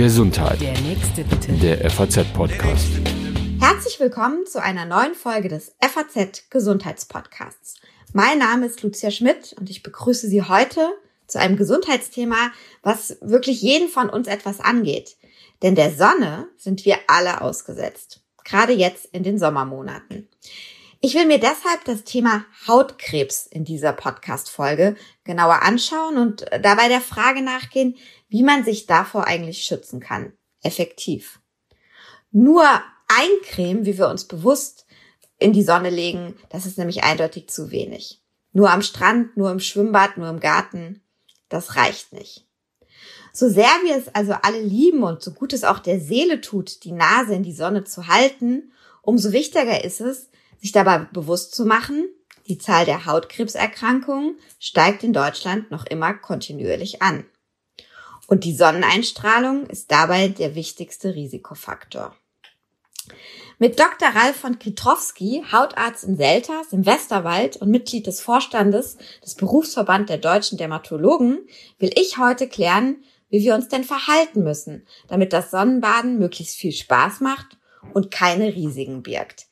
Gesundheit. Der nächste bitte. Der FAZ-Podcast. Herzlich willkommen zu einer neuen Folge des FAZ Gesundheitspodcasts. Mein Name ist Lucia Schmidt und ich begrüße Sie heute zu einem Gesundheitsthema, was wirklich jeden von uns etwas angeht. Denn der Sonne sind wir alle ausgesetzt. Gerade jetzt in den Sommermonaten. Ich will mir deshalb das Thema Hautkrebs in dieser Podcast-Folge genauer anschauen und dabei der Frage nachgehen, wie man sich davor eigentlich schützen kann. Effektiv. Nur Eincremen, wie wir uns bewusst in die Sonne legen, das ist nämlich eindeutig zu wenig. Nur am Strand, nur im Schwimmbad, nur im Garten, das reicht nicht. So sehr wir es also alle lieben und so gut es auch der Seele tut, die Nase in die Sonne zu halten, umso wichtiger ist es, sich dabei bewusst zu machen, die Zahl der Hautkrebserkrankungen steigt in Deutschland noch immer kontinuierlich an. Und die Sonneneinstrahlung ist dabei der wichtigste Risikofaktor. Mit Dr. Ralf von Kitrowski, Hautarzt in Selters im Westerwald und Mitglied des Vorstandes des Berufsverband der deutschen Dermatologen, will ich heute klären, wie wir uns denn verhalten müssen, damit das Sonnenbaden möglichst viel Spaß macht und keine Risiken birgt.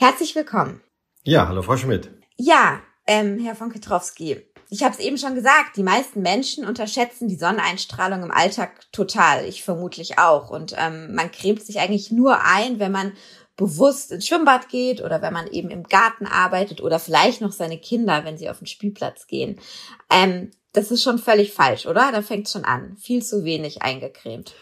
Herzlich willkommen. Ja, hallo Frau Schmidt. Ja, ähm, Herr von Kitrowski, ich habe es eben schon gesagt, die meisten Menschen unterschätzen die Sonneneinstrahlung im Alltag total. Ich vermutlich auch. Und ähm, man cremt sich eigentlich nur ein, wenn man bewusst ins Schwimmbad geht oder wenn man eben im Garten arbeitet oder vielleicht noch seine Kinder, wenn sie auf den Spielplatz gehen. Ähm, das ist schon völlig falsch, oder? Da fängt schon an. Viel zu wenig eingecremt.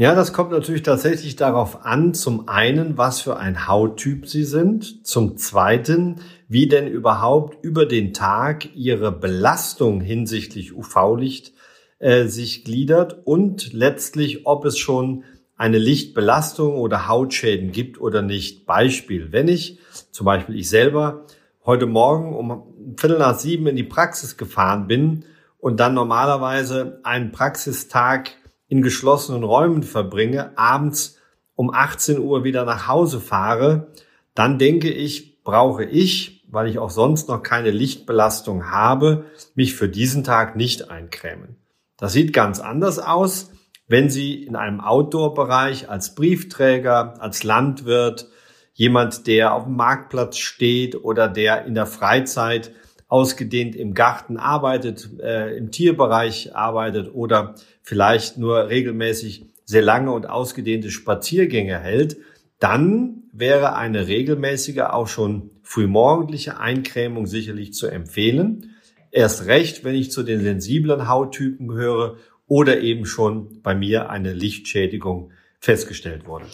Ja, das kommt natürlich tatsächlich darauf an, zum einen, was für ein Hauttyp Sie sind, zum zweiten, wie denn überhaupt über den Tag Ihre Belastung hinsichtlich UV-Licht äh, sich gliedert und letztlich, ob es schon eine Lichtbelastung oder Hautschäden gibt oder nicht. Beispiel, wenn ich, zum Beispiel ich selber, heute Morgen um Viertel nach sieben in die Praxis gefahren bin und dann normalerweise einen Praxistag in geschlossenen Räumen verbringe, abends um 18 Uhr wieder nach Hause fahre, dann denke ich, brauche ich, weil ich auch sonst noch keine Lichtbelastung habe, mich für diesen Tag nicht eincremen. Das sieht ganz anders aus, wenn Sie in einem Outdoor-Bereich als Briefträger, als Landwirt, jemand, der auf dem Marktplatz steht oder der in der Freizeit ausgedehnt im Garten arbeitet, äh, im Tierbereich arbeitet oder vielleicht nur regelmäßig sehr lange und ausgedehnte Spaziergänge hält, dann wäre eine regelmäßige, auch schon frühmorgendliche Eincremung sicherlich zu empfehlen. Erst recht, wenn ich zu den sensiblen Hauttypen gehöre oder eben schon bei mir eine Lichtschädigung festgestellt wurde.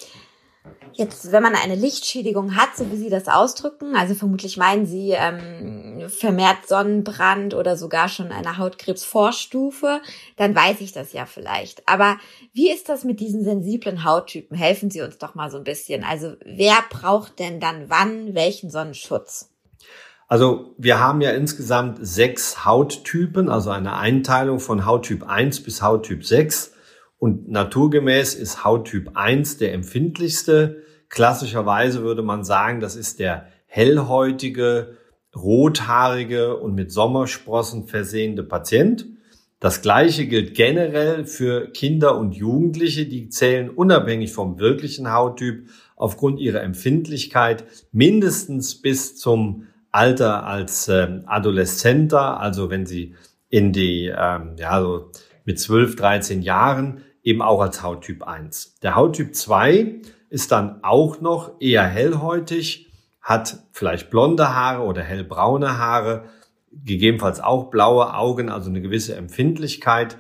Jetzt, wenn man eine Lichtschädigung hat, so wie Sie das ausdrücken, also vermutlich meinen Sie ähm, vermehrt Sonnenbrand oder sogar schon eine Hautkrebsvorstufe, dann weiß ich das ja vielleicht. Aber wie ist das mit diesen sensiblen Hauttypen? Helfen Sie uns doch mal so ein bisschen. Also wer braucht denn dann wann welchen Sonnenschutz? Also wir haben ja insgesamt sechs Hauttypen, also eine Einteilung von Hauttyp 1 bis Hauttyp 6. Und naturgemäß ist Hauttyp 1 der empfindlichste. Klassischerweise würde man sagen, das ist der hellhäutige, rothaarige und mit Sommersprossen versehene Patient. Das gleiche gilt generell für Kinder und Jugendliche, die zählen unabhängig vom wirklichen Hauttyp aufgrund ihrer Empfindlichkeit mindestens bis zum Alter als äh, Adoleszenter, also wenn sie in die, ähm, ja, so mit 12, 13 Jahren eben auch als Hauttyp 1. Der Hauttyp 2 ist dann auch noch eher hellhäutig, hat vielleicht blonde Haare oder hellbraune Haare, gegebenenfalls auch blaue Augen, also eine gewisse Empfindlichkeit.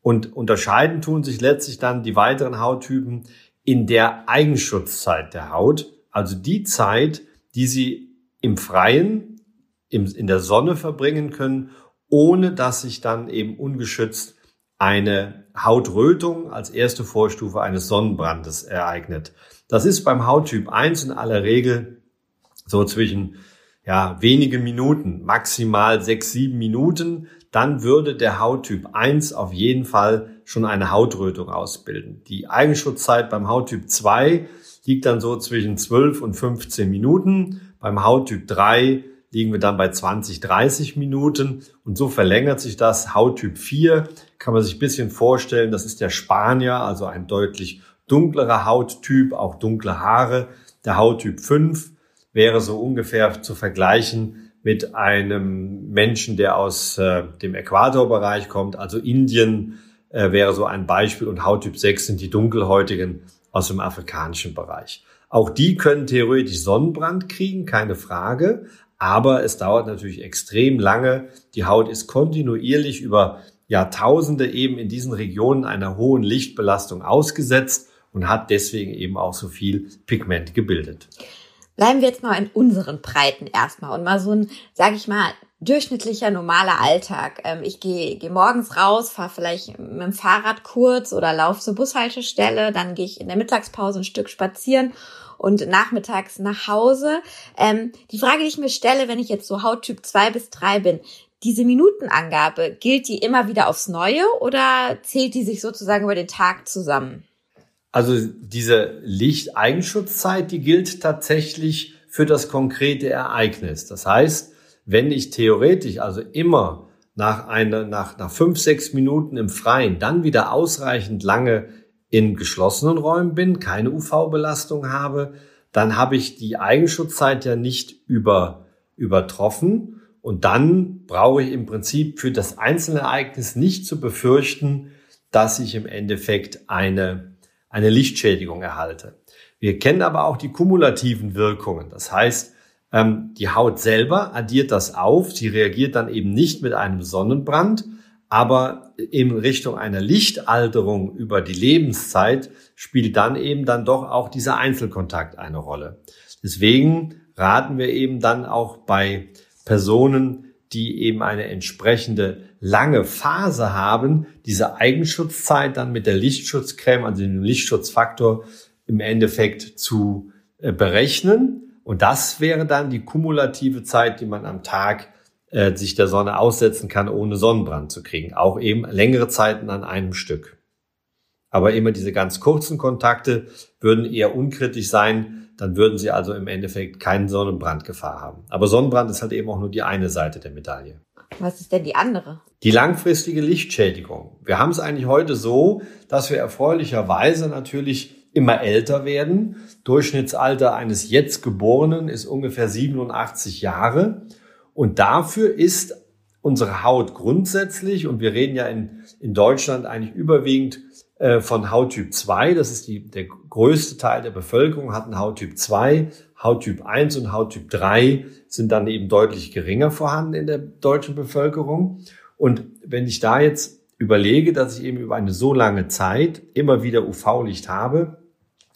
Und unterscheiden tun sich letztlich dann die weiteren Hauttypen in der Eigenschutzzeit der Haut, also die Zeit, die sie im Freien, in der Sonne verbringen können, ohne dass sich dann eben ungeschützt eine Hautrötung als erste Vorstufe eines Sonnenbrandes ereignet. Das ist beim Hauttyp 1 in aller Regel so zwischen ja, wenige Minuten, maximal sechs, sieben Minuten. Dann würde der Hauttyp 1 auf jeden Fall schon eine Hautrötung ausbilden. Die Eigenschutzzeit beim Hauttyp 2 liegt dann so zwischen 12 und 15 Minuten. Beim Hauttyp 3 liegen wir dann bei 20, 30 Minuten und so verlängert sich das. Hauttyp 4 kann man sich ein bisschen vorstellen, das ist der Spanier, also ein deutlich dunklerer Hauttyp, auch dunkle Haare. Der Hauttyp 5 wäre so ungefähr zu vergleichen mit einem Menschen, der aus äh, dem Äquatorbereich kommt, also Indien äh, wäre so ein Beispiel und Hauttyp 6 sind die dunkelhäutigen aus dem afrikanischen Bereich. Auch die können theoretisch Sonnenbrand kriegen, keine Frage, aber es dauert natürlich extrem lange. Die Haut ist kontinuierlich über Jahrtausende eben in diesen Regionen einer hohen Lichtbelastung ausgesetzt und hat deswegen eben auch so viel Pigment gebildet. Bleiben wir jetzt mal in unseren Breiten erstmal und mal so ein, sag ich mal, durchschnittlicher normaler Alltag. Ähm, ich gehe geh morgens raus, fahre vielleicht mit dem Fahrrad kurz oder laufe zur Bushaltestelle, dann gehe ich in der Mittagspause ein Stück spazieren und nachmittags nach Hause. Ähm, die Frage, die ich mir stelle, wenn ich jetzt so Hauttyp 2 bis 3 bin, diese Minutenangabe, gilt die immer wieder aufs Neue oder zählt die sich sozusagen über den Tag zusammen? Also diese Lichteigenschutzzeit, die gilt tatsächlich für das konkrete Ereignis. Das heißt, wenn ich theoretisch also immer nach einer, nach, nach fünf, sechs Minuten im Freien dann wieder ausreichend lange in geschlossenen Räumen bin, keine UV-Belastung habe, dann habe ich die Eigenschutzzeit ja nicht über, übertroffen. Und dann brauche ich im Prinzip für das einzelne Ereignis nicht zu befürchten, dass ich im Endeffekt eine, eine Lichtschädigung erhalte. Wir kennen aber auch die kumulativen Wirkungen. Das heißt, ähm, die Haut selber addiert das auf. Sie reagiert dann eben nicht mit einem Sonnenbrand, aber in Richtung einer Lichtalterung über die Lebenszeit spielt dann eben dann doch auch dieser Einzelkontakt eine Rolle. Deswegen raten wir eben dann auch bei Personen, die eben eine entsprechende lange Phase haben, diese Eigenschutzzeit dann mit der Lichtschutzcreme, also dem Lichtschutzfaktor im Endeffekt zu äh, berechnen und das wäre dann die kumulative Zeit, die man am Tag äh, sich der Sonne aussetzen kann, ohne Sonnenbrand zu kriegen. Auch eben längere Zeiten an einem Stück. Aber immer diese ganz kurzen Kontakte würden eher unkritisch sein. Dann würden sie also im Endeffekt keinen Sonnenbrandgefahr haben. Aber Sonnenbrand ist halt eben auch nur die eine Seite der Medaille. Was ist denn die andere? Die langfristige Lichtschädigung. Wir haben es eigentlich heute so, dass wir erfreulicherweise natürlich immer älter werden. Durchschnittsalter eines jetzt Geborenen ist ungefähr 87 Jahre. Und dafür ist unsere Haut grundsätzlich, und wir reden ja in, in Deutschland eigentlich überwiegend äh, von Hauttyp 2, das ist die, der größte Teil der Bevölkerung, hat einen Hauttyp 2, Hauttyp 1 und Hauttyp 3 sind dann eben deutlich geringer vorhanden in der deutschen Bevölkerung. Und wenn ich da jetzt überlege, dass ich eben über eine so lange Zeit immer wieder UV-Licht habe,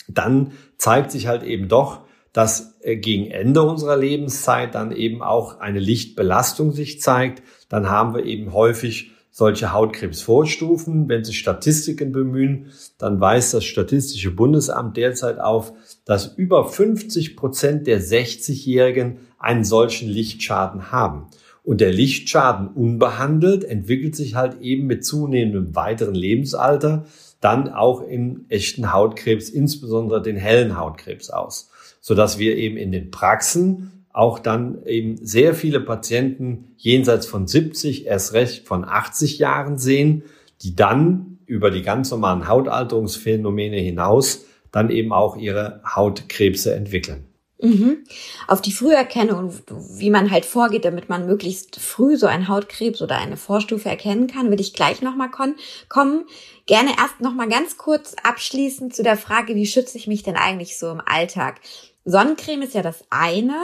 dann zeigt sich halt eben doch, dass äh, gegen Ende unserer Lebenszeit dann eben auch eine Lichtbelastung sich zeigt. Dann haben wir eben häufig solche Hautkrebsvorstufen. Wenn sich Statistiken bemühen, dann weist das Statistische Bundesamt derzeit auf, dass über 50 Prozent der 60-Jährigen einen solchen Lichtschaden haben. Und der Lichtschaden unbehandelt entwickelt sich halt eben mit zunehmendem weiteren Lebensalter dann auch in echten Hautkrebs, insbesondere den hellen Hautkrebs aus, so dass wir eben in den Praxen auch dann eben sehr viele Patienten jenseits von 70, erst recht von 80 Jahren sehen, die dann über die ganz normalen Hautalterungsphänomene hinaus dann eben auch ihre Hautkrebse entwickeln. Mhm. Auf die Früherkennung, wie man halt vorgeht, damit man möglichst früh so einen Hautkrebs oder eine Vorstufe erkennen kann, würde ich gleich nochmal kommen. Gerne erst nochmal ganz kurz abschließend zu der Frage, wie schütze ich mich denn eigentlich so im Alltag? Sonnencreme ist ja das eine.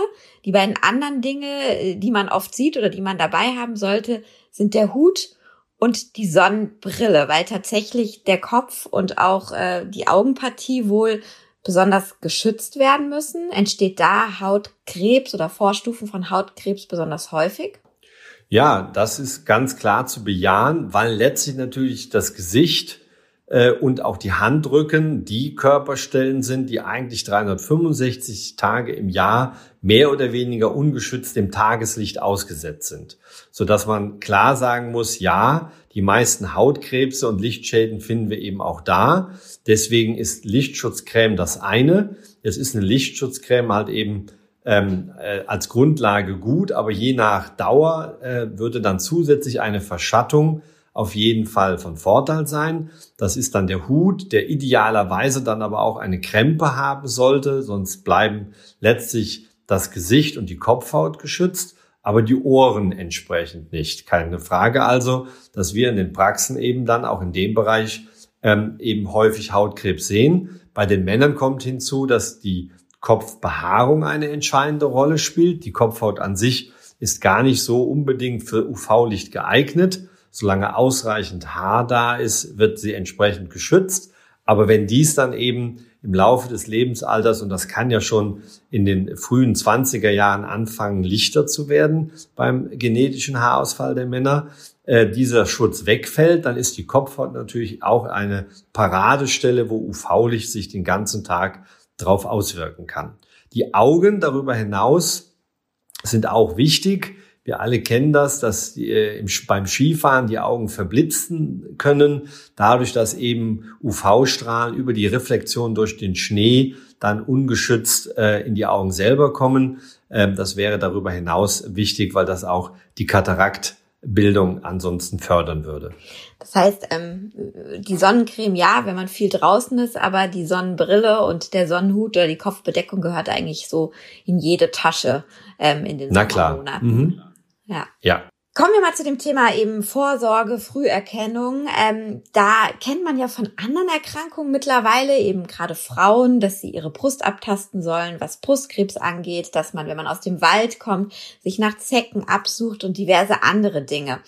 Die beiden anderen Dinge, die man oft sieht oder die man dabei haben sollte, sind der Hut und die Sonnenbrille, weil tatsächlich der Kopf und auch äh, die Augenpartie wohl besonders geschützt werden müssen? Entsteht da Hautkrebs oder Vorstufen von Hautkrebs besonders häufig? Ja, das ist ganz klar zu bejahen, weil letztlich natürlich das Gesicht äh, und auch die Handrücken die Körperstellen sind, die eigentlich 365 Tage im Jahr mehr oder weniger ungeschützt dem Tageslicht ausgesetzt sind, so dass man klar sagen muss, ja, die meisten Hautkrebse und Lichtschäden finden wir eben auch da. Deswegen ist Lichtschutzcreme das eine. Es ist eine Lichtschutzcreme halt eben ähm, äh, als Grundlage gut, aber je nach Dauer äh, würde dann zusätzlich eine Verschattung auf jeden Fall von Vorteil sein. Das ist dann der Hut, der idealerweise dann aber auch eine Krempe haben sollte, sonst bleiben letztlich das Gesicht und die Kopfhaut geschützt, aber die Ohren entsprechend nicht. Keine Frage also, dass wir in den Praxen eben dann auch in dem Bereich ähm, eben häufig Hautkrebs sehen. Bei den Männern kommt hinzu, dass die Kopfbehaarung eine entscheidende Rolle spielt. Die Kopfhaut an sich ist gar nicht so unbedingt für UV-Licht geeignet. Solange ausreichend Haar da ist, wird sie entsprechend geschützt. Aber wenn dies dann eben im Laufe des Lebensalters, und das kann ja schon in den frühen 20er Jahren anfangen, lichter zu werden beim genetischen Haarausfall der Männer, äh, dieser Schutz wegfällt, dann ist die Kopfhaut natürlich auch eine Paradestelle, wo UV-Licht sich den ganzen Tag drauf auswirken kann. Die Augen darüber hinaus sind auch wichtig. Wir alle kennen das, dass die, äh, im, beim Skifahren die Augen verblitzen können, dadurch, dass eben UV-Strahlen über die Reflexion durch den Schnee dann ungeschützt äh, in die Augen selber kommen. Ähm, das wäre darüber hinaus wichtig, weil das auch die Kataraktbildung ansonsten fördern würde. Das heißt, ähm, die Sonnencreme, ja, wenn man viel draußen ist, aber die Sonnenbrille und der Sonnenhut oder die Kopfbedeckung gehört eigentlich so in jede Tasche ähm, in den Na Sommermonaten. Mhm. Ja. Ja. Kommen wir mal zu dem Thema eben Vorsorge, Früherkennung. Ähm, da kennt man ja von anderen Erkrankungen mittlerweile, eben gerade Frauen, dass sie ihre Brust abtasten sollen, was Brustkrebs angeht, dass man, wenn man aus dem Wald kommt, sich nach Zecken absucht und diverse andere Dinge.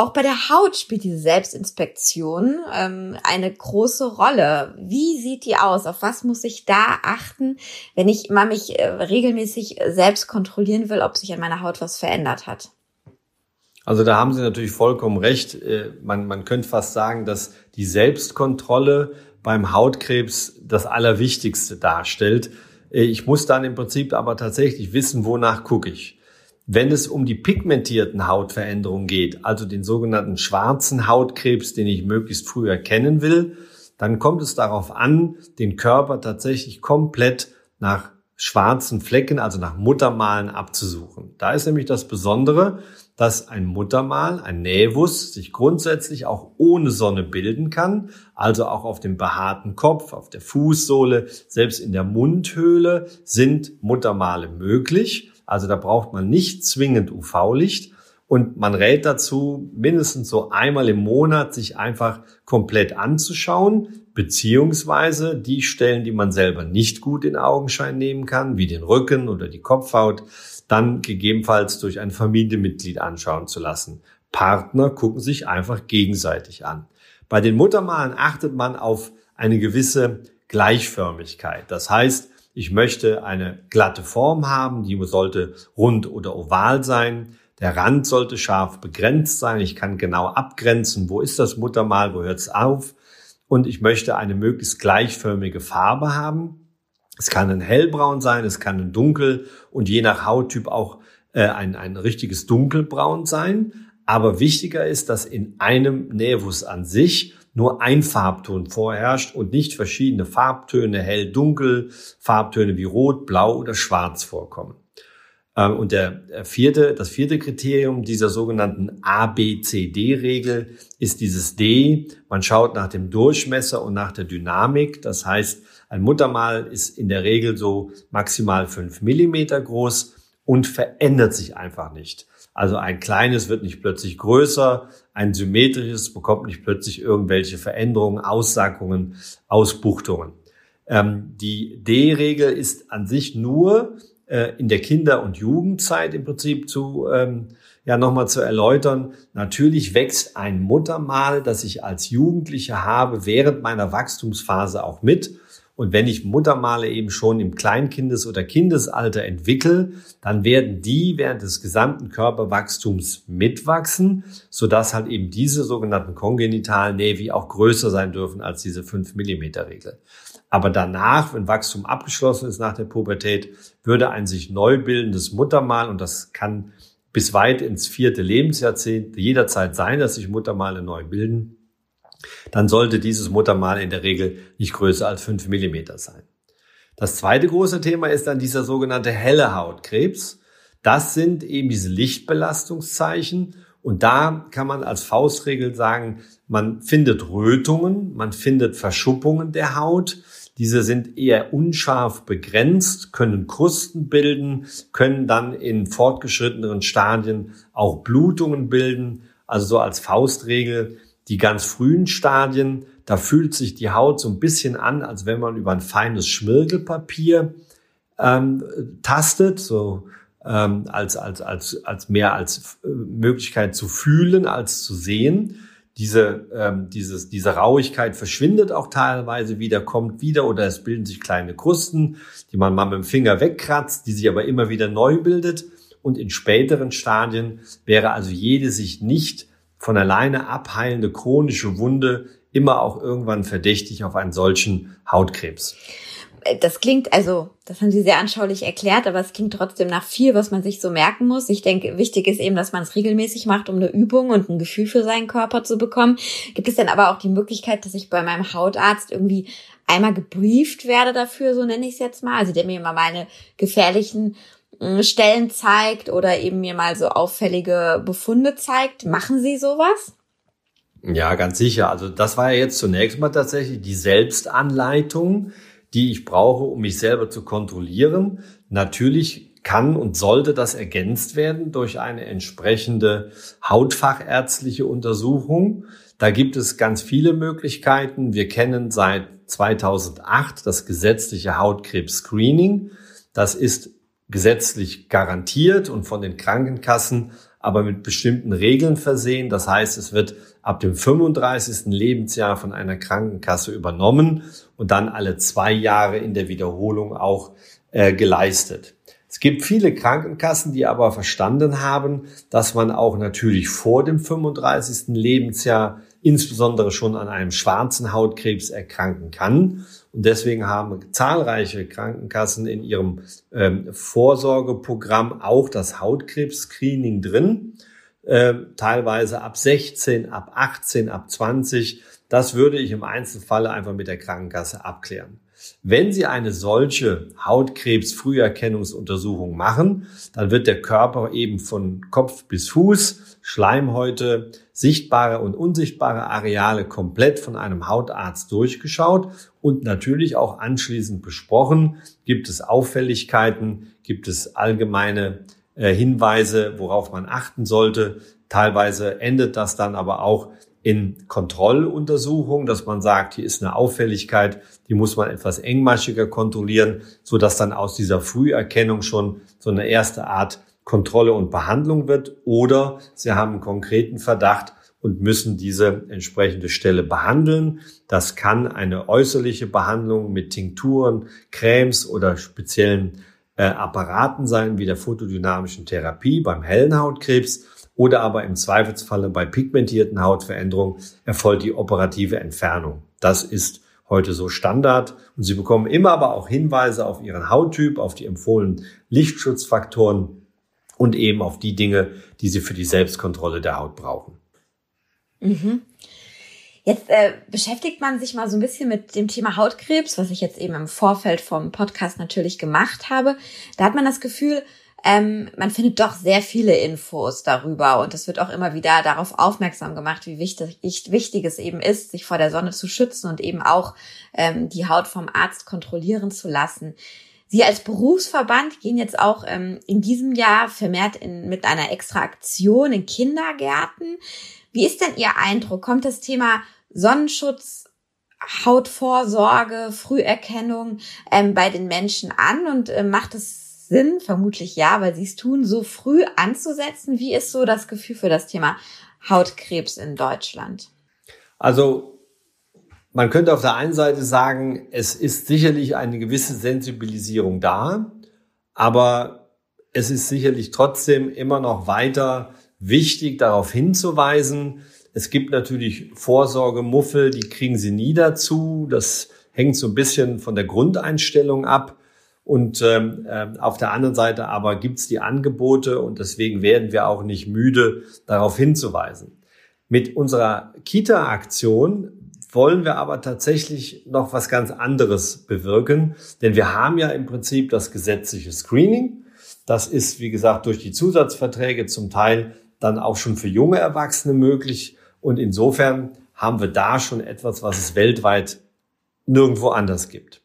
Auch bei der Haut spielt diese Selbstinspektion ähm, eine große Rolle. Wie sieht die aus? Auf was muss ich da achten, wenn ich mal mich äh, regelmäßig selbst kontrollieren will, ob sich an meiner Haut was verändert hat? Also da haben Sie natürlich vollkommen recht. Äh, man, man könnte fast sagen, dass die Selbstkontrolle beim Hautkrebs das Allerwichtigste darstellt. Äh, ich muss dann im Prinzip aber tatsächlich wissen, wonach gucke ich. Wenn es um die pigmentierten Hautveränderungen geht, also den sogenannten schwarzen Hautkrebs, den ich möglichst früh erkennen will, dann kommt es darauf an, den Körper tatsächlich komplett nach schwarzen Flecken, also nach Muttermalen abzusuchen. Da ist nämlich das Besondere, dass ein Muttermal, ein Nävus, sich grundsätzlich auch ohne Sonne bilden kann, also auch auf dem behaarten Kopf, auf der Fußsohle, selbst in der Mundhöhle sind Muttermale möglich. Also da braucht man nicht zwingend UV-Licht. Und man rät dazu, mindestens so einmal im Monat sich einfach komplett anzuschauen, beziehungsweise die Stellen, die man selber nicht gut in Augenschein nehmen kann, wie den Rücken oder die Kopfhaut, dann gegebenenfalls durch ein Familienmitglied anschauen zu lassen. Partner gucken sich einfach gegenseitig an. Bei den Muttermalen achtet man auf eine gewisse Gleichförmigkeit. Das heißt, ich möchte eine glatte Form haben, die sollte rund oder oval sein. Der Rand sollte scharf begrenzt sein. Ich kann genau abgrenzen, wo ist das Muttermal, wo hört es auf. Und ich möchte eine möglichst gleichförmige Farbe haben. Es kann ein hellbraun sein, es kann ein dunkel und je nach Hauttyp auch äh, ein, ein richtiges dunkelbraun sein. Aber wichtiger ist, dass in einem Nervus an sich nur ein Farbton vorherrscht und nicht verschiedene Farbtöne, hell, dunkel, Farbtöne wie rot, blau oder schwarz vorkommen. Ähm, und der vierte, das vierte Kriterium dieser sogenannten ABCD-Regel ist dieses D. Man schaut nach dem Durchmesser und nach der Dynamik. Das heißt, ein Muttermal ist in der Regel so maximal fünf Millimeter groß und verändert sich einfach nicht. Also ein kleines wird nicht plötzlich größer, ein symmetrisches bekommt nicht plötzlich irgendwelche Veränderungen, Aussackungen, Ausbuchtungen. Ähm, die D-Regel ist an sich nur äh, in der Kinder- und Jugendzeit im Prinzip zu ähm, ja nochmal zu erläutern. Natürlich wächst ein Muttermal, das ich als Jugendliche habe, während meiner Wachstumsphase auch mit. Und wenn ich Muttermale eben schon im Kleinkindes- oder Kindesalter entwickle, dann werden die während des gesamten Körperwachstums mitwachsen, sodass halt eben diese sogenannten kongenitalen Nevi auch größer sein dürfen als diese 5 Millimeter Regel. Aber danach, wenn Wachstum abgeschlossen ist nach der Pubertät, würde ein sich neu bildendes Muttermal, und das kann bis weit ins vierte Lebensjahrzehnt jederzeit sein, dass sich Muttermale neu bilden, dann sollte dieses Muttermal in der Regel nicht größer als fünf Millimeter sein. Das zweite große Thema ist dann dieser sogenannte helle Hautkrebs. Das sind eben diese Lichtbelastungszeichen. Und da kann man als Faustregel sagen, man findet Rötungen, man findet Verschuppungen der Haut. Diese sind eher unscharf begrenzt, können Krusten bilden, können dann in fortgeschritteneren Stadien auch Blutungen bilden. Also so als Faustregel die ganz frühen Stadien, da fühlt sich die Haut so ein bisschen an, als wenn man über ein feines Schmirgelpapier ähm, tastet, so ähm, als, als, als, als mehr als äh, Möglichkeit zu fühlen als zu sehen. Diese, ähm, dieses, diese Rauigkeit verschwindet auch teilweise wieder, kommt wieder oder es bilden sich kleine Krusten, die man mal mit dem Finger wegkratzt, die sich aber immer wieder neu bildet. Und in späteren Stadien wäre also jede sich nicht von alleine abheilende chronische Wunde immer auch irgendwann verdächtig auf einen solchen Hautkrebs. Äh, das klingt, also, das haben Sie sehr anschaulich erklärt, aber es klingt trotzdem nach viel, was man sich so merken muss. Ich denke, wichtig ist eben, dass man es regelmäßig macht, um eine Übung und ein Gefühl für seinen Körper zu bekommen. Gibt es denn aber auch die Möglichkeit, dass ich bei meinem Hautarzt irgendwie einmal gebrieft werde dafür, so nenne ich es jetzt mal, also der mir mal meine gefährlichen äh, Stellen zeigt oder eben mir mal so auffällige Befunde zeigt. Machen Sie sowas? Ja, ganz sicher. Also das war ja jetzt zunächst mal tatsächlich die Selbstanleitung die ich brauche, um mich selber zu kontrollieren. Natürlich kann und sollte das ergänzt werden durch eine entsprechende hautfachärztliche Untersuchung. Da gibt es ganz viele Möglichkeiten. Wir kennen seit 2008 das gesetzliche Hautkrebs-Screening. Das ist gesetzlich garantiert und von den Krankenkassen aber mit bestimmten Regeln versehen. Das heißt, es wird ab dem 35. Lebensjahr von einer Krankenkasse übernommen und dann alle zwei Jahre in der Wiederholung auch äh, geleistet. Es gibt viele Krankenkassen, die aber verstanden haben, dass man auch natürlich vor dem 35. Lebensjahr insbesondere schon an einem schwarzen Hautkrebs erkranken kann. Und deswegen haben zahlreiche Krankenkassen in ihrem ähm, Vorsorgeprogramm auch das Hautkrebs-Screening drin. Äh, teilweise ab 16, ab 18, ab 20. Das würde ich im Einzelfall einfach mit der Krankenkasse abklären. Wenn Sie eine solche Hautkrebs-Früherkennungsuntersuchung machen, dann wird der Körper eben von Kopf bis Fuß, Schleimhäute, sichtbare und unsichtbare Areale komplett von einem Hautarzt durchgeschaut und natürlich auch anschließend besprochen. Gibt es Auffälligkeiten? Gibt es allgemeine äh, Hinweise, worauf man achten sollte? Teilweise endet das dann aber auch in Kontrolluntersuchungen, dass man sagt, hier ist eine Auffälligkeit, die muss man etwas engmaschiger kontrollieren, so dass dann aus dieser Früherkennung schon so eine erste Art Kontrolle und Behandlung wird. Oder Sie haben einen konkreten Verdacht und müssen diese entsprechende Stelle behandeln. Das kann eine äußerliche Behandlung mit Tinkturen, Cremes oder speziellen äh, Apparaten sein, wie der photodynamischen Therapie beim hellen Hautkrebs oder aber im Zweifelsfalle bei pigmentierten Hautveränderungen erfolgt die operative Entfernung. Das ist heute so Standard und Sie bekommen immer aber auch Hinweise auf Ihren Hauttyp, auf die empfohlenen Lichtschutzfaktoren und eben auf die Dinge, die Sie für die Selbstkontrolle der Haut brauchen. Mhm. Jetzt äh, beschäftigt man sich mal so ein bisschen mit dem Thema Hautkrebs, was ich jetzt eben im Vorfeld vom Podcast natürlich gemacht habe. Da hat man das Gefühl, ähm, man findet doch sehr viele Infos darüber und es wird auch immer wieder darauf aufmerksam gemacht, wie wichtig, wichtig es eben ist, sich vor der Sonne zu schützen und eben auch ähm, die Haut vom Arzt kontrollieren zu lassen. Sie als Berufsverband gehen jetzt auch ähm, in diesem Jahr vermehrt in, mit einer extra Aktion in Kindergärten. Wie ist denn Ihr Eindruck? Kommt das Thema Sonnenschutz, Hautvorsorge, Früherkennung ähm, bei den Menschen an und äh, macht es Sinn? Vermutlich ja, weil sie es tun, so früh anzusetzen. Wie ist so das Gefühl für das Thema Hautkrebs in Deutschland? Also man könnte auf der einen Seite sagen, es ist sicherlich eine gewisse Sensibilisierung da, aber es ist sicherlich trotzdem immer noch weiter wichtig, darauf hinzuweisen. Es gibt natürlich Vorsorgemuffel, die kriegen sie nie dazu. Das hängt so ein bisschen von der Grundeinstellung ab. Und ähm, äh, auf der anderen Seite aber gibt's die Angebote und deswegen werden wir auch nicht müde, darauf hinzuweisen. Mit unserer Kita-Aktion wollen wir aber tatsächlich noch was ganz anderes bewirken, denn wir haben ja im Prinzip das gesetzliche Screening. Das ist, wie gesagt, durch die Zusatzverträge zum Teil dann auch schon für junge Erwachsene möglich. Und insofern haben wir da schon etwas, was es weltweit nirgendwo anders gibt.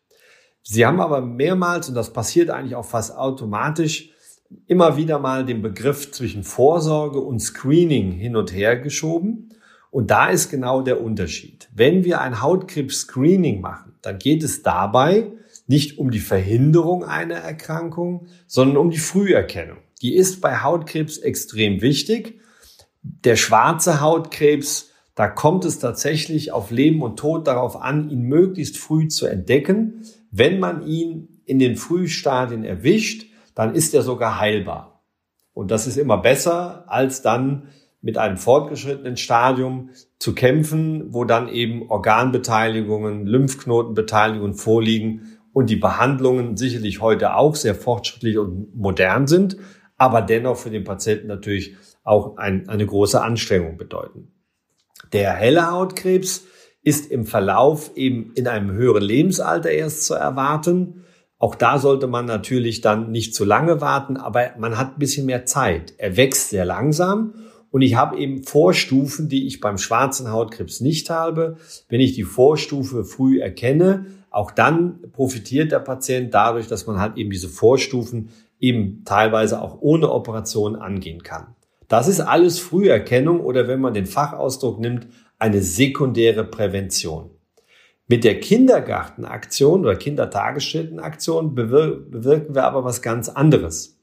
Sie haben aber mehrmals, und das passiert eigentlich auch fast automatisch, immer wieder mal den Begriff zwischen Vorsorge und Screening hin und her geschoben. Und da ist genau der Unterschied. Wenn wir ein Hautkrebs-Screening machen, dann geht es dabei nicht um die Verhinderung einer Erkrankung, sondern um die Früherkennung. Die ist bei Hautkrebs extrem wichtig. Der schwarze Hautkrebs, da kommt es tatsächlich auf Leben und Tod darauf an, ihn möglichst früh zu entdecken. Wenn man ihn in den Frühstadien erwischt, dann ist er sogar heilbar. Und das ist immer besser, als dann mit einem fortgeschrittenen Stadium zu kämpfen, wo dann eben Organbeteiligungen, Lymphknotenbeteiligungen vorliegen und die Behandlungen sicherlich heute auch sehr fortschrittlich und modern sind, aber dennoch für den Patienten natürlich auch ein, eine große Anstrengung bedeuten. Der helle Hautkrebs ist im Verlauf eben in einem höheren Lebensalter erst zu erwarten. Auch da sollte man natürlich dann nicht zu lange warten, aber man hat ein bisschen mehr Zeit. Er wächst sehr langsam und ich habe eben Vorstufen, die ich beim schwarzen Hautkrebs nicht habe. Wenn ich die Vorstufe früh erkenne, auch dann profitiert der Patient dadurch, dass man halt eben diese Vorstufen eben teilweise auch ohne Operation angehen kann. Das ist alles Früherkennung oder wenn man den Fachausdruck nimmt, eine sekundäre Prävention. Mit der Kindergartenaktion oder Kindertagesstättenaktion bewirken wir aber was ganz anderes.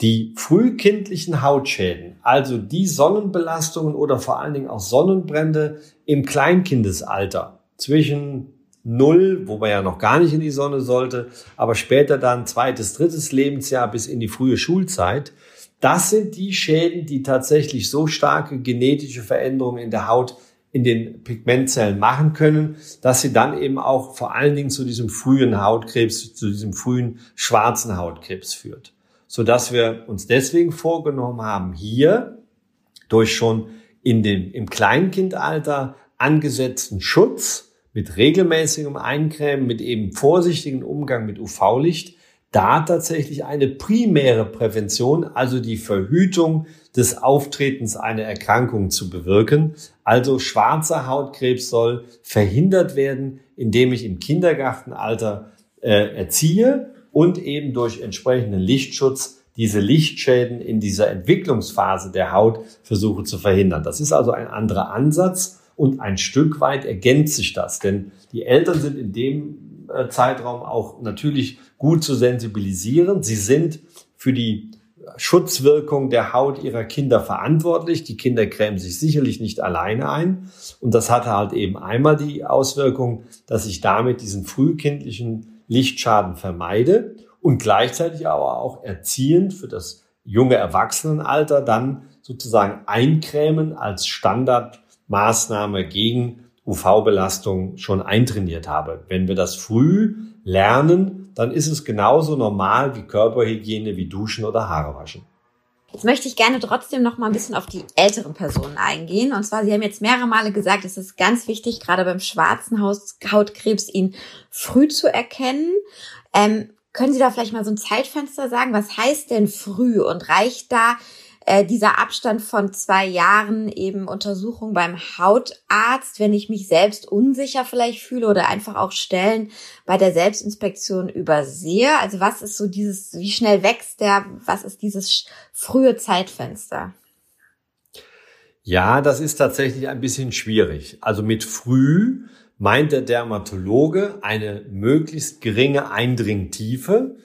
Die frühkindlichen Hautschäden, also die Sonnenbelastungen oder vor allen Dingen auch Sonnenbrände im Kleinkindesalter zwischen null, wo man ja noch gar nicht in die Sonne sollte, aber später dann zweites, drittes Lebensjahr bis in die frühe Schulzeit, das sind die Schäden, die tatsächlich so starke genetische Veränderungen in der Haut in den Pigmentzellen machen können, dass sie dann eben auch vor allen Dingen zu diesem frühen Hautkrebs, zu diesem frühen schwarzen Hautkrebs führt so dass wir uns deswegen vorgenommen haben, hier durch schon in dem, im Kleinkindalter angesetzten Schutz mit regelmäßigem Eincremen, mit eben vorsichtigen Umgang mit UV-Licht, da tatsächlich eine primäre Prävention, also die Verhütung des Auftretens einer Erkrankung zu bewirken. Also schwarzer Hautkrebs soll verhindert werden, indem ich im Kindergartenalter äh, erziehe und eben durch entsprechenden Lichtschutz diese Lichtschäden in dieser Entwicklungsphase der Haut versuche zu verhindern. Das ist also ein anderer Ansatz und ein Stück weit ergänzt sich das, denn die Eltern sind in dem äh, Zeitraum auch natürlich gut zu sensibilisieren. Sie sind für die Schutzwirkung der Haut ihrer Kinder verantwortlich. Die Kinder cremen sich sicherlich nicht alleine ein. Und das hatte halt eben einmal die Auswirkung, dass ich damit diesen frühkindlichen Lichtschaden vermeide und gleichzeitig aber auch erziehend für das junge Erwachsenenalter dann sozusagen eincremen als Standardmaßnahme gegen UV-Belastung schon eintrainiert habe. Wenn wir das früh lernen, dann ist es genauso normal wie Körperhygiene, wie Duschen oder Haare waschen. Jetzt möchte ich gerne trotzdem noch mal ein bisschen auf die älteren Personen eingehen. Und zwar, Sie haben jetzt mehrere Male gesagt, es ist ganz wichtig, gerade beim schwarzen Hautkrebs ihn früh zu erkennen. Ähm, können Sie da vielleicht mal so ein Zeitfenster sagen? Was heißt denn früh? Und reicht da äh, dieser Abstand von zwei Jahren eben Untersuchung beim Hautarzt, wenn ich mich selbst unsicher vielleicht fühle oder einfach auch Stellen bei der Selbstinspektion übersehe? Also was ist so dieses, wie schnell wächst der, was ist dieses frühe Zeitfenster? Ja, das ist tatsächlich ein bisschen schwierig. Also mit früh meint der Dermatologe eine möglichst geringe Eindringtiefe.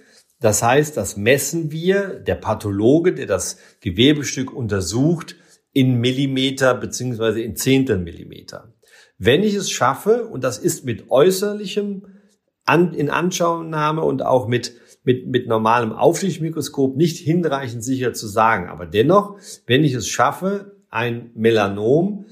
Das heißt, das messen wir, der Pathologe, der das Gewebestück untersucht, in Millimeter beziehungsweise in Zehntel Millimeter. Wenn ich es schaffe, und das ist mit äußerlichem An in Anschauungnahme und auch mit, mit, mit normalem Auflichtmikroskop nicht hinreichend sicher zu sagen, aber dennoch, wenn ich es schaffe, ein Melanom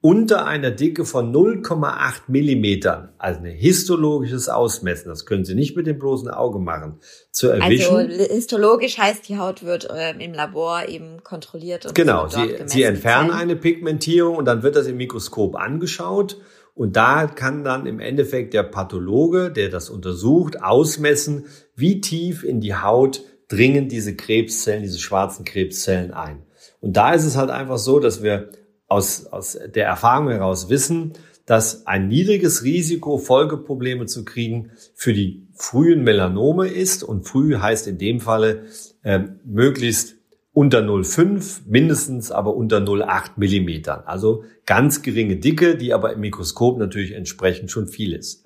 unter einer Dicke von 0,8 Millimetern, also ein histologisches Ausmessen, das können Sie nicht mit dem bloßen Auge machen, zu erwischen. Also histologisch heißt, die Haut wird äh, im Labor eben kontrolliert. Und genau, Sie, Sie entfernen eine Pigmentierung und dann wird das im Mikroskop angeschaut Und da kann dann im Endeffekt der Pathologe, der das untersucht, ausmessen, wie tief in die Haut dringen diese Krebszellen, diese schwarzen Krebszellen ein. Und da ist es halt einfach so, dass wir aus, aus der Erfahrung heraus wissen, dass ein niedriges Risiko, Folgeprobleme zu kriegen, für die frühen Melanome ist. Und früh heißt in dem Falle äh, möglichst unter 0,5, mindestens aber unter 0,8 Millimetern. Also ganz geringe Dicke, die aber im Mikroskop natürlich entsprechend schon viel ist.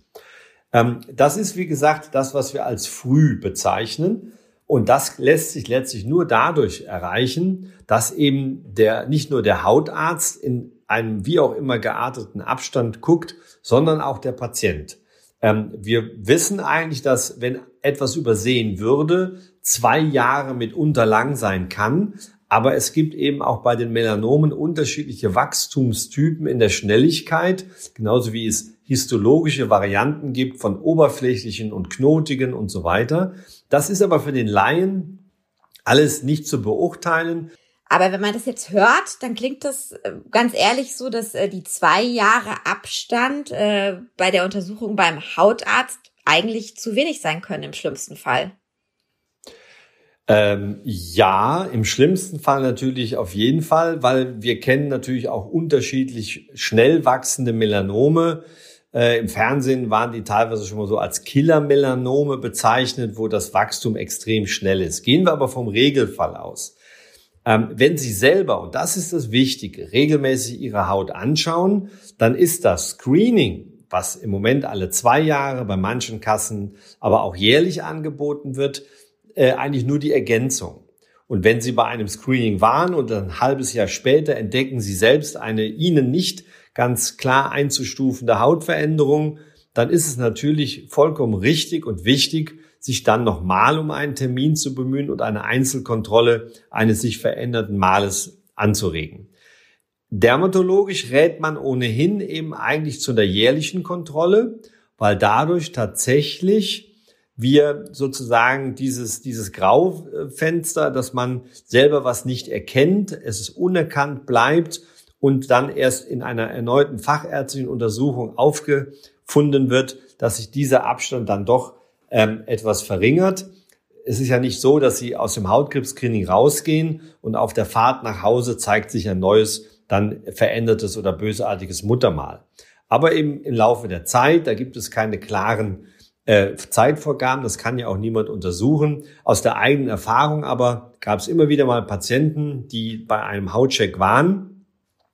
Ähm, das ist, wie gesagt, das, was wir als früh bezeichnen. Und das lässt sich letztlich nur dadurch erreichen, dass eben der, nicht nur der Hautarzt in einem wie auch immer gearteten Abstand guckt, sondern auch der Patient. Ähm, wir wissen eigentlich, dass wenn etwas übersehen würde, zwei Jahre mitunter lang sein kann. Aber es gibt eben auch bei den Melanomen unterschiedliche Wachstumstypen in der Schnelligkeit, genauso wie es histologische Varianten gibt von oberflächlichen und knotigen und so weiter. Das ist aber für den Laien alles nicht zu beurteilen. Aber wenn man das jetzt hört, dann klingt das äh, ganz ehrlich so, dass äh, die zwei Jahre Abstand äh, bei der Untersuchung beim Hautarzt eigentlich zu wenig sein können im schlimmsten Fall. Ähm, ja, im schlimmsten Fall natürlich auf jeden Fall, weil wir kennen natürlich auch unterschiedlich schnell wachsende Melanome. Äh, Im Fernsehen waren die teilweise schon mal so als Killer-Melanome bezeichnet, wo das Wachstum extrem schnell ist. Gehen wir aber vom Regelfall aus. Ähm, wenn Sie selber, und das ist das Wichtige, regelmäßig Ihre Haut anschauen, dann ist das Screening, was im Moment alle zwei Jahre bei manchen Kassen, aber auch jährlich angeboten wird, äh, eigentlich nur die Ergänzung. Und wenn Sie bei einem Screening waren und ein halbes Jahr später entdecken Sie selbst eine Ihnen nicht ganz klar einzustufende Hautveränderung, dann ist es natürlich vollkommen richtig und wichtig, sich dann nochmal um einen Termin zu bemühen und eine Einzelkontrolle eines sich veränderten Males anzuregen. Dermatologisch rät man ohnehin eben eigentlich zu einer jährlichen Kontrolle, weil dadurch tatsächlich wir sozusagen dieses, dieses Graufenster, dass man selber was nicht erkennt, es ist unerkannt bleibt und dann erst in einer erneuten fachärztlichen Untersuchung aufgefunden wird, dass sich dieser Abstand dann doch ähm, etwas verringert. Es ist ja nicht so, dass Sie aus dem Hautkrebs-Screening rausgehen und auf der Fahrt nach Hause zeigt sich ein neues, dann verändertes oder bösartiges Muttermal. Aber eben im Laufe der Zeit, da gibt es keine klaren äh, Zeitvorgaben, das kann ja auch niemand untersuchen. Aus der eigenen Erfahrung aber gab es immer wieder mal Patienten, die bei einem Hautcheck waren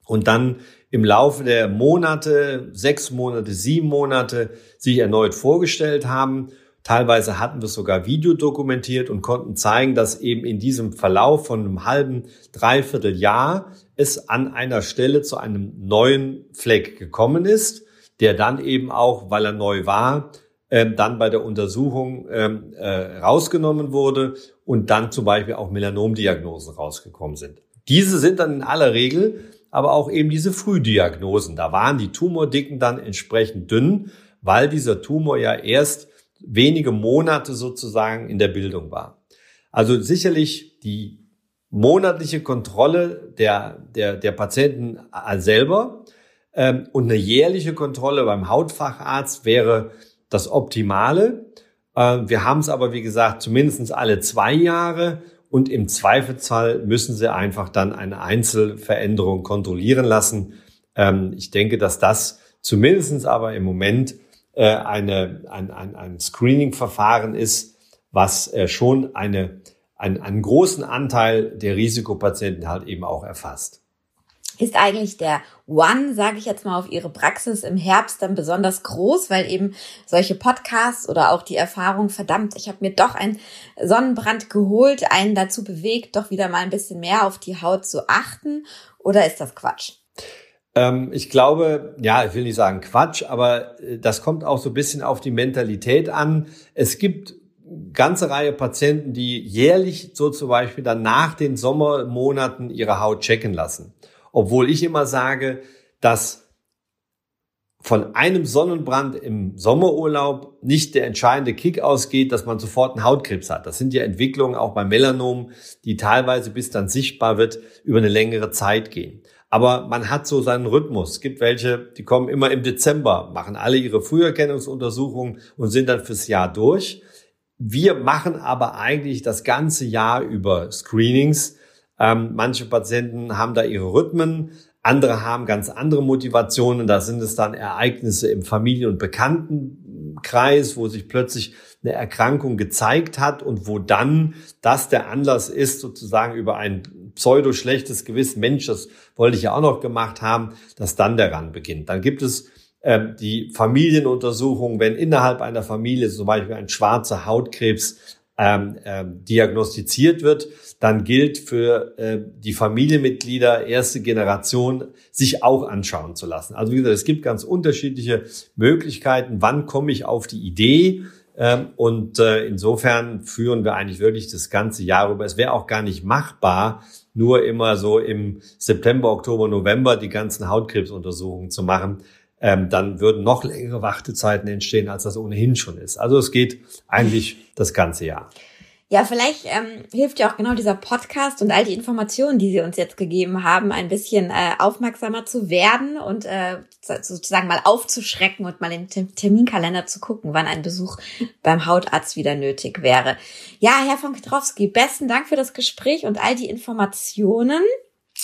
und dann im Laufe der Monate, sechs Monate, sieben Monate sich erneut vorgestellt haben Teilweise hatten wir sogar Video dokumentiert und konnten zeigen, dass eben in diesem Verlauf von einem halben, dreiviertel Jahr es an einer Stelle zu einem neuen Fleck gekommen ist, der dann eben auch, weil er neu war, ähm, dann bei der Untersuchung ähm, äh, rausgenommen wurde und dann zum Beispiel auch Melanomdiagnosen rausgekommen sind. Diese sind dann in aller Regel aber auch eben diese Frühdiagnosen. Da waren die Tumordicken dann entsprechend dünn, weil dieser Tumor ja erst wenige Monate sozusagen in der Bildung war. Also sicherlich die monatliche Kontrolle der, der, der Patienten selber ähm, und eine jährliche Kontrolle beim Hautfacharzt wäre das Optimale. Äh, wir haben es aber, wie gesagt, zumindest alle zwei Jahre und im Zweifelsfall müssen Sie einfach dann eine Einzelveränderung kontrollieren lassen. Ähm, ich denke, dass das zumindestens aber im Moment äh, eine, ein, ein, ein Screening-Verfahren ist, was äh, schon eine, ein, einen großen Anteil der Risikopatienten halt eben auch erfasst. Ist eigentlich der One, sage ich jetzt mal, auf Ihre Praxis im Herbst dann besonders groß, weil eben solche Podcasts oder auch die Erfahrung, verdammt, ich habe mir doch einen Sonnenbrand geholt, einen dazu bewegt, doch wieder mal ein bisschen mehr auf die Haut zu achten? Oder ist das Quatsch? Ähm, ich glaube, ja, ich will nicht sagen Quatsch, aber äh, das kommt auch so ein bisschen auf die Mentalität an. Es gibt ganze Reihe Patienten, die jährlich so zum Beispiel dann nach den Sommermonaten ihre Haut checken lassen. Obwohl ich immer sage, dass von einem Sonnenbrand im Sommerurlaub nicht der entscheidende Kick ausgeht, dass man sofort einen Hautkrebs hat. Das sind ja Entwicklungen auch bei Melanom, die teilweise bis dann sichtbar wird, über eine längere Zeit gehen. Aber man hat so seinen Rhythmus. Es gibt welche, die kommen immer im Dezember, machen alle ihre Früherkennungsuntersuchungen und sind dann fürs Jahr durch. Wir machen aber eigentlich das ganze Jahr über Screenings. Ähm, manche Patienten haben da ihre Rhythmen, andere haben ganz andere Motivationen. Da sind es dann Ereignisse im Familien- und Bekanntenkreis, wo sich plötzlich eine Erkrankung gezeigt hat und wo dann das der Anlass ist, sozusagen über ein pseudo schlechtes Gewissen, Mensch, das wollte ich ja auch noch gemacht haben, dass dann der Rand beginnt. Dann gibt es äh, die Familienuntersuchung, wenn innerhalb einer Familie zum Beispiel ein schwarzer Hautkrebs ähm, äh, diagnostiziert wird, dann gilt für äh, die Familienmitglieder erste Generation, sich auch anschauen zu lassen. Also wie gesagt, es gibt ganz unterschiedliche Möglichkeiten. Wann komme ich auf die Idee? Ähm, und äh, insofern führen wir eigentlich wirklich das ganze Jahr über. Es wäre auch gar nicht machbar, nur immer so im September, Oktober, November die ganzen Hautkrebsuntersuchungen zu machen. Ähm, dann würden noch längere Wartezeiten entstehen, als das ohnehin schon ist. Also es geht eigentlich das ganze Jahr. Ja, vielleicht ähm, hilft ja auch genau dieser Podcast und all die Informationen, die Sie uns jetzt gegeben haben, ein bisschen äh, aufmerksamer zu werden und äh, sozusagen mal aufzuschrecken und mal im Terminkalender zu gucken, wann ein Besuch beim Hautarzt wieder nötig wäre. Ja, Herr von Petrowski, besten Dank für das Gespräch und all die Informationen.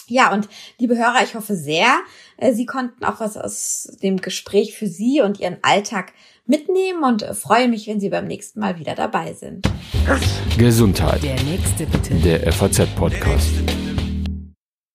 Ja, und liebe Hörer, ich hoffe sehr, Sie konnten auch was aus dem Gespräch für Sie und Ihren Alltag mitnehmen und freue mich, wenn Sie beim nächsten Mal wieder dabei sind. Gesundheit. Der nächste bitte. Der FAZ-Podcast.